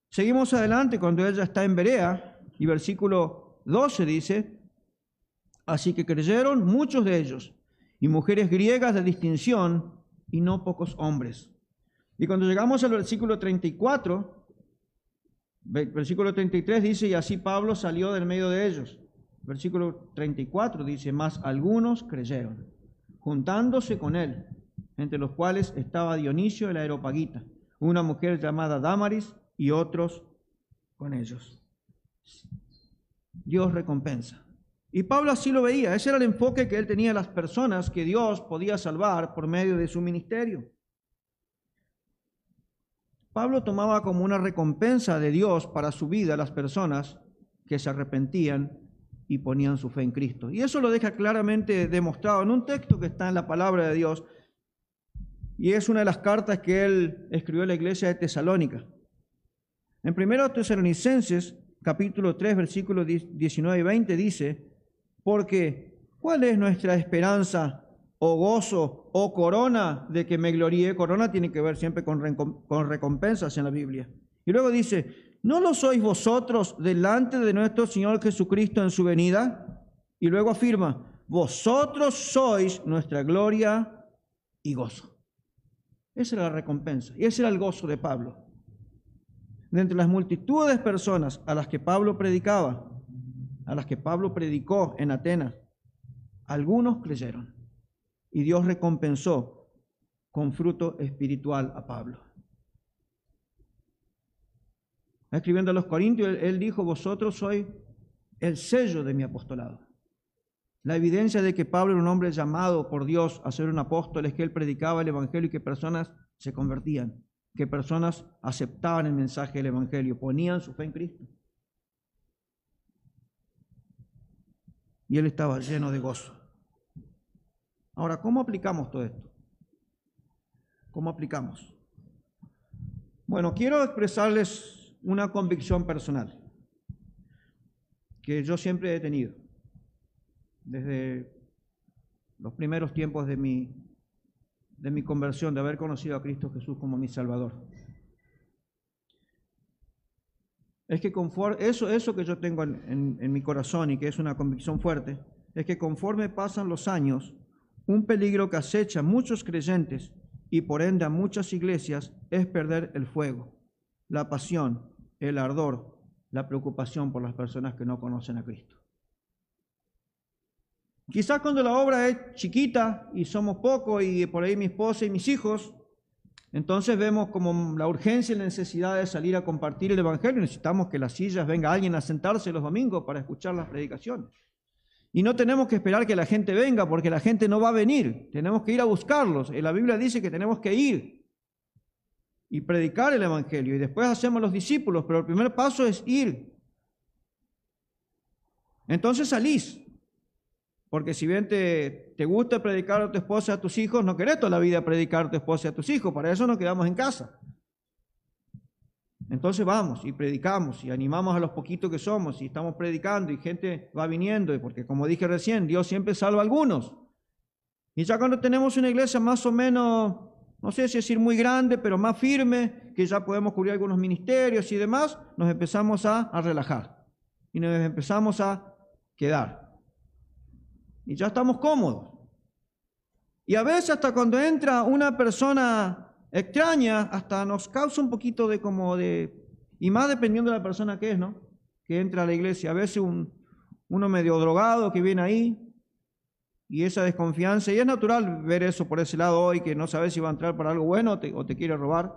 Seguimos adelante cuando ella está en Berea, y versículo 12 dice, así que creyeron muchos de ellos, y mujeres griegas de distinción, y no pocos hombres. Y cuando llegamos al versículo 34, versículo 33 dice, y así Pablo salió del medio de ellos. Versículo 34 dice, más algunos creyeron, juntándose con él, entre los cuales estaba Dionisio de la Aeropagita, una mujer llamada Damaris y otros con ellos. Dios recompensa. Y Pablo así lo veía, ese era el enfoque que él tenía de las personas que Dios podía salvar por medio de su ministerio. Pablo tomaba como una recompensa de Dios para su vida las personas que se arrepentían y ponían su fe en Cristo. Y eso lo deja claramente demostrado en un texto que está en la palabra de Dios, y es una de las cartas que él escribió a la iglesia de Tesalónica. En 1 Tesalonicenses capítulo 3, versículos 19 y 20 dice, porque ¿cuál es nuestra esperanza o gozo o corona de que me gloríe? Corona tiene que ver siempre con, recompensas en la Biblia. Y luego dice, ¿no lo sois vosotros delante de nuestro Señor Jesucristo en su venida? Y luego afirma, vosotros sois nuestra gloria y gozo. Esa era la recompensa y ese era el gozo de Pablo entre las multitudes de personas a las que Pablo predicaba, a las que Pablo predicó en Atenas, algunos creyeron y Dios recompensó con fruto espiritual a Pablo. Escribiendo a los Corintios, él dijo, vosotros sois el sello de mi apostolado. La evidencia de que Pablo era un hombre llamado por Dios a ser un apóstol es que él predicaba el Evangelio y que personas se convertían, que personas aceptaban el mensaje del Evangelio, ponían su fe en Cristo. Y él estaba lleno de gozo. Ahora, ¿cómo aplicamos todo esto? ¿Cómo aplicamos? Bueno, quiero expresarles una convicción personal que yo siempre he tenido desde los primeros tiempos de mi, de mi conversión, de haber conocido a Cristo Jesús como mi Salvador. Es que conforme, eso, eso que yo tengo en, en mi corazón y que es una convicción fuerte, es que conforme pasan los años, un peligro que acecha a muchos creyentes y por ende a muchas iglesias es perder el fuego, la pasión, el ardor, la preocupación por las personas que no conocen a Cristo. Quizás cuando la obra es chiquita y somos pocos y por ahí mi esposa y mis hijos, entonces vemos como la urgencia y la necesidad de salir a compartir el Evangelio. Necesitamos que las sillas venga alguien a sentarse los domingos para escuchar las predicaciones. Y no tenemos que esperar que la gente venga porque la gente no va a venir. Tenemos que ir a buscarlos. La Biblia dice que tenemos que ir y predicar el Evangelio. Y después hacemos los discípulos, pero el primer paso es ir. Entonces salís. Porque si bien te, te gusta predicar a tu esposa a tus hijos, no querés toda la vida predicar a tu esposa a tus hijos. Para eso nos quedamos en casa. Entonces vamos y predicamos y animamos a los poquitos que somos y estamos predicando y gente va viniendo, y porque como dije recién, Dios siempre salva a algunos. Y ya cuando tenemos una iglesia más o menos, no sé si decir muy grande, pero más firme, que ya podemos cubrir algunos ministerios y demás, nos empezamos a, a relajar y nos empezamos a quedar. Y ya estamos cómodos. Y a veces hasta cuando entra una persona extraña, hasta nos causa un poquito de como de, y más dependiendo de la persona que es, ¿no? Que entra a la iglesia. A veces un, uno medio drogado que viene ahí y esa desconfianza, y es natural ver eso por ese lado hoy, que no sabes si va a entrar para algo bueno o te, o te quiere robar,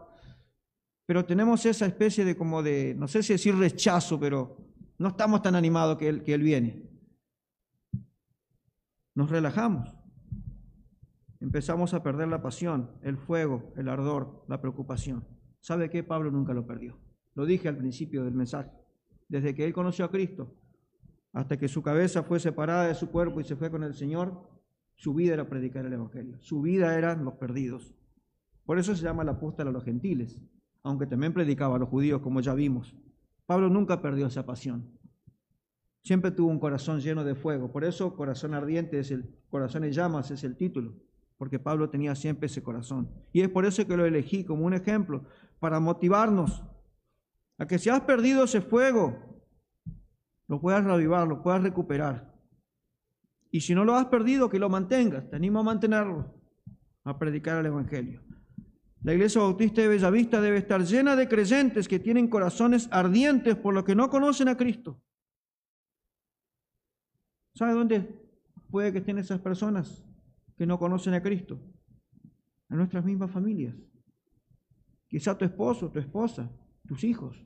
pero tenemos esa especie de como de, no sé si decir rechazo, pero no estamos tan animados que él, que él viene. Nos relajamos empezamos a perder la pasión, el fuego, el ardor, la preocupación. ¿Sabe qué? Pablo nunca lo perdió. Lo dije al principio del mensaje. Desde que él conoció a Cristo hasta que su cabeza fue separada de su cuerpo y se fue con el Señor, su vida era predicar el Evangelio. Su vida eran los perdidos. Por eso se llama el apóstol a los gentiles, aunque también predicaba a los judíos, como ya vimos. Pablo nunca perdió esa pasión. Siempre tuvo un corazón lleno de fuego. Por eso corazón ardiente es el corazón en llamas es el título porque Pablo tenía siempre ese corazón. Y es por eso que lo elegí como un ejemplo, para motivarnos a que si has perdido ese fuego, lo puedas reavivar, lo puedas recuperar. Y si no lo has perdido, que lo mantengas. Te animo a mantenerlo, a predicar el Evangelio. La iglesia bautista de Bellavista debe estar llena de creyentes que tienen corazones ardientes por lo que no conocen a Cristo. ¿Sabe dónde puede que estén esas personas? que no conocen a Cristo, a nuestras mismas familias. Quizá tu esposo, tu esposa, tus hijos.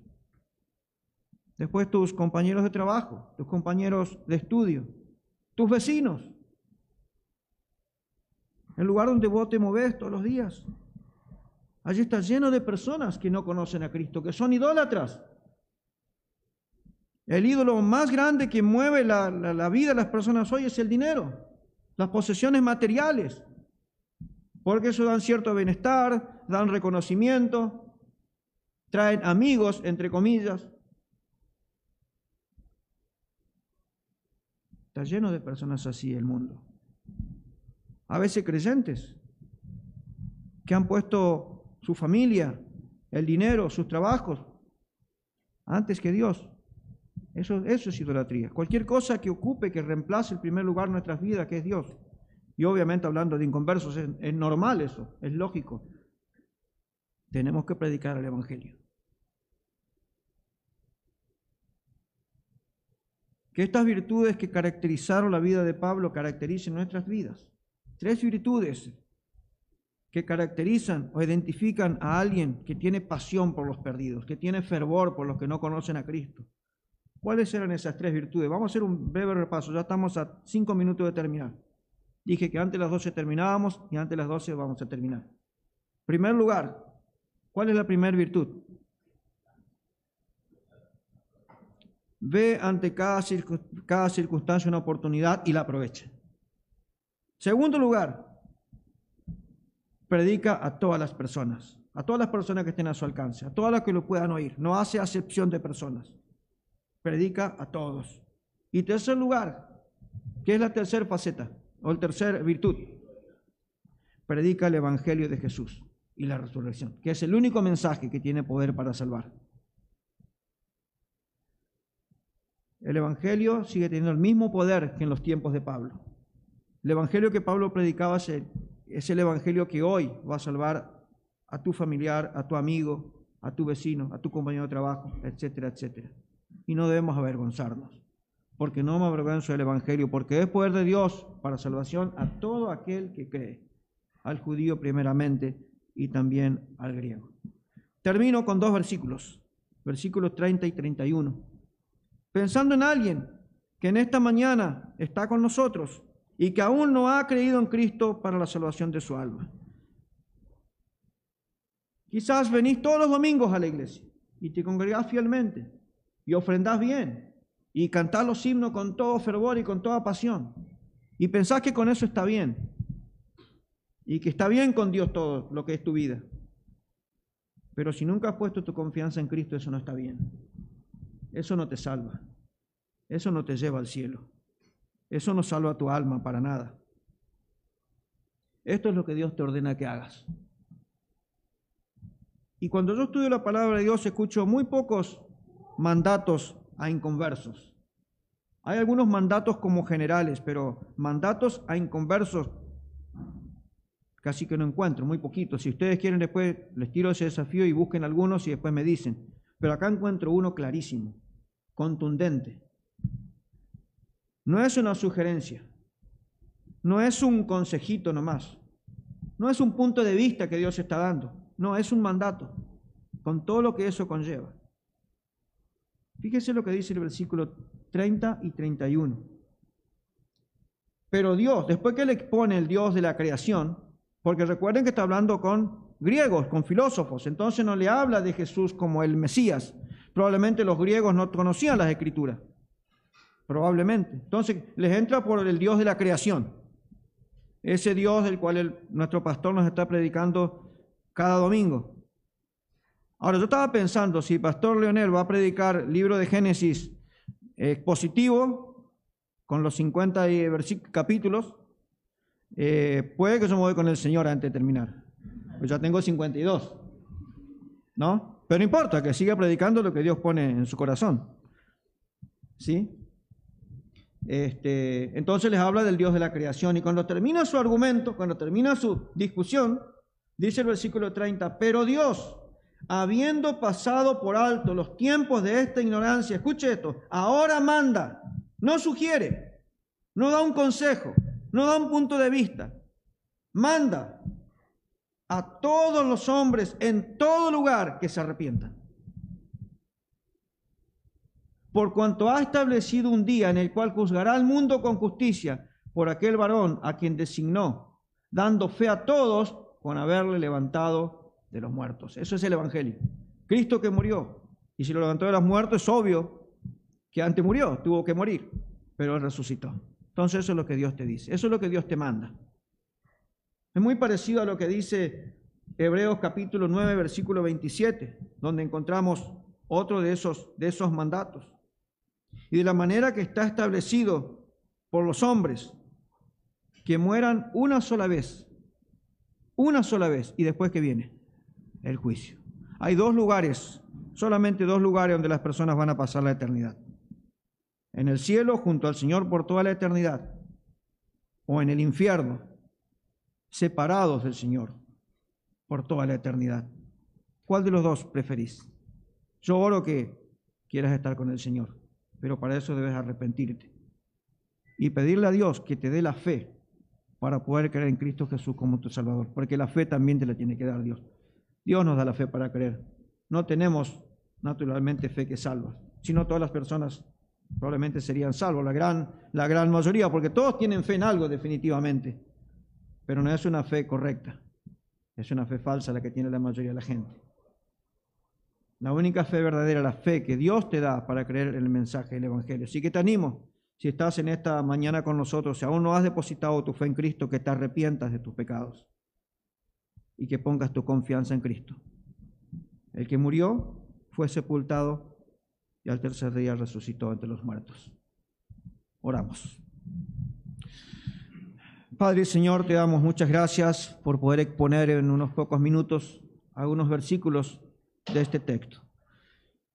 Después tus compañeros de trabajo, tus compañeros de estudio, tus vecinos. El lugar donde vos te moves todos los días. Allí está lleno de personas que no conocen a Cristo, que son idólatras. El ídolo más grande que mueve la, la vida de las personas hoy es el dinero las posesiones materiales, porque eso dan cierto bienestar, dan reconocimiento, traen amigos, entre comillas. Está lleno de personas así el mundo. A veces creyentes que han puesto su familia, el dinero, sus trabajos, antes que Dios. Eso, es idolatría. Cualquier cosa que ocupe, que reemplace el primer lugar en nuestras vidas, que es Dios. Y obviamente hablando de inconversos, es, es normal eso, es lógico. Tenemos que predicar el Evangelio. Que estas virtudes que caracterizaron la vida de Pablo caractericen nuestras vidas. Tres virtudes que caracterizan o identifican a alguien que tiene pasión por los perdidos, que tiene fervor por los que no conocen a Cristo. ¿Cuáles eran esas tres virtudes? Vamos a hacer un breve repaso, ya estamos a cinco minutos de terminar. Dije que antes de las 12 terminábamos y antes de las 12 vamos a terminar. Primer lugar, ¿cuál es la primera virtud? Ve ante cada, cada circunstancia una oportunidad y la aprovecha. Segundo lugar, predica a todas las personas, a todas las personas que estén a su alcance, a todas las que lo puedan oír. No hace acepción de personas. Predica a todos. Y tercer lugar, ¿qué es la tercera faceta o el tercer virtud? Predica el Evangelio de Jesús y la resurrección, que es el único mensaje que tiene poder para salvar. El Evangelio sigue teniendo el mismo poder que en los tiempos de Pablo. El Evangelio que Pablo predicaba es el Evangelio que hoy va a salvar a tu familiar, a tu amigo, a tu vecino, a tu compañero de trabajo, etcétera, etcétera. Y no debemos avergonzarnos, porque no me avergüenzo del Evangelio, porque es poder de Dios para salvación a todo aquel que cree, al judío primeramente y también al griego. Termino con dos versículos, versículos 30 y 31. Pensando en alguien que en esta mañana está con nosotros y que aún no ha creído en Cristo para la salvación de su alma. Quizás venís todos los domingos a la iglesia y te congregás fielmente y ofrendás bien y cantás los himnos con todo fervor y con toda pasión y pensás que con eso está bien y que está bien con Dios todo lo que es tu vida. Pero si nunca has puesto tu confianza en Cristo, eso no está bien. Eso no te salva. Eso no te lleva al cielo. Eso no salva tu alma para nada. Esto es lo que Dios te ordena que hagas. Y cuando yo estudio la palabra de Dios, escucho muy pocos mandatos a inconversos. Hay algunos mandatos como generales, pero mandatos a inconversos casi que no encuentro, muy poquitos. Si ustedes quieren después les tiro ese desafío y busquen algunos y después me dicen. Pero acá encuentro uno clarísimo, contundente. No es una sugerencia, no es un consejito nomás, no es un punto de vista que Dios está dando, no, es un mandato, con todo lo que eso conlleva. Fíjese lo que dice el versículo 30 y 31. Pero Dios, después que le expone el Dios de la creación, porque recuerden que está hablando con griegos, con filósofos. Entonces no le habla de Jesús como el Mesías. Probablemente los griegos no conocían las escrituras. Probablemente. Entonces les entra por el Dios de la creación. Ese Dios del cual nuestro pastor nos está predicando cada domingo. Ahora, yo estaba pensando, si Pastor Leonel va a predicar libro de Génesis expositivo, con los 50 capítulos, eh, puede que yo me voy con el Señor antes de terminar. Pues ya tengo 52. ¿No? Pero no importa, que siga predicando lo que Dios pone en su corazón. ¿Sí? Este, entonces les habla del Dios de la creación. Y cuando termina su argumento, cuando termina su discusión, dice el versículo 30, pero Dios, habiendo pasado por alto los tiempos de esta ignorancia, escuche esto, ahora manda, no sugiere, no da un consejo, no da un punto de vista, manda a todos los hombres en todo lugar que se arrepientan. Por cuanto ha establecido un día en el cual juzgará al mundo con justicia por aquel varón a quien designó, dando fe a todos con haberle levantado de los muertos. Eso es el Evangelio. Cristo que murió. Y si lo levantó de los muertos, es obvio que antes murió, tuvo que morir, pero él resucitó. Entonces eso es lo que Dios te dice, eso es lo que Dios te manda. Es muy parecido a lo que dice Hebreos capítulo 9, versículo 27, donde encontramos otro de esos, de esos mandatos. Y de la manera que está establecido por los hombres, que mueran una sola vez, una sola vez, y después que viene el juicio. Hay dos lugares, solamente dos lugares donde las personas van a pasar la eternidad en el cielo junto al Señor por toda la eternidad, o en el infierno, separados del Señor por toda la eternidad. ¿Cuál de los dos preferís? Yo oro que quieras estar con el Señor, pero para eso debes arrepentirte y pedirle a Dios que te dé la fe para poder creer en Cristo Jesús como tu Salvador, porque la fe también te la tiene que dar Dios. Dios nos da la fe para creer. No tenemos naturalmente fe que salva, sino todas las personas probablemente serían salvos, la gran, la gran mayoría, porque todos tienen fe en algo definitivamente, pero no es una fe correcta, es una fe falsa la que tiene la mayoría de la gente. La única fe verdadera, la fe que Dios te da para creer en el mensaje del Evangelio. Así que te animo, si estás en esta mañana con nosotros, si aún no has depositado tu fe en Cristo, que te arrepientas de tus pecados y que pongas tu confianza en Cristo. El que murió fue sepultado y al tercer día resucitó entre los muertos. Oramos. Padre Señor, te damos muchas gracias por poder exponer en unos pocos minutos algunos versículos de este texto.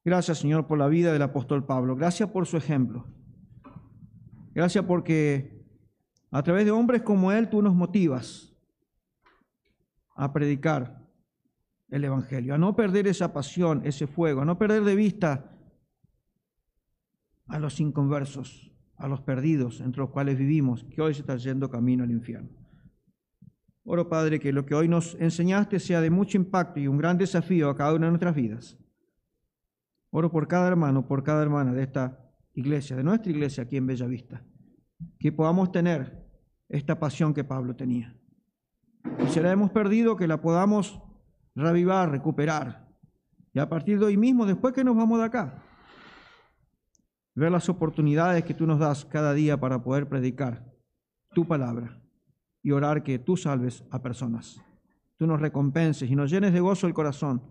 Gracias Señor por la vida del apóstol Pablo. Gracias por su ejemplo. Gracias porque a través de hombres como él tú nos motivas a predicar el Evangelio, a no perder esa pasión, ese fuego, a no perder de vista a los inconversos, a los perdidos entre los cuales vivimos, que hoy se está yendo camino al infierno. Oro, Padre, que lo que hoy nos enseñaste sea de mucho impacto y un gran desafío a cada una de nuestras vidas. Oro por cada hermano, por cada hermana de esta iglesia, de nuestra iglesia aquí en Bellavista, que podamos tener esta pasión que Pablo tenía. Y si la hemos perdido, que la podamos revivar, recuperar. Y a partir de hoy mismo, después que nos vamos de acá, ver las oportunidades que tú nos das cada día para poder predicar tu palabra y orar que tú salves a personas. Tú nos recompenses y nos llenes de gozo el corazón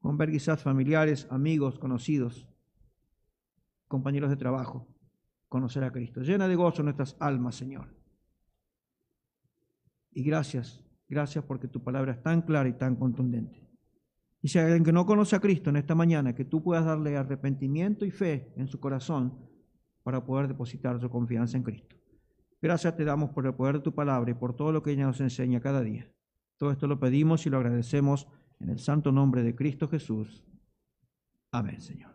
con ver quizás familiares, amigos, conocidos, compañeros de trabajo, conocer a Cristo. Llena de gozo nuestras almas, Señor. Y gracias, gracias porque tu palabra es tan clara y tan contundente. Y si alguien que no conoce a Cristo en esta mañana, que tú puedas darle arrepentimiento y fe en su corazón para poder depositar su confianza en Cristo. Gracias te damos por el poder de tu palabra y por todo lo que ella nos enseña cada día. Todo esto lo pedimos y lo agradecemos en el santo nombre de Cristo Jesús. Amén, Señor.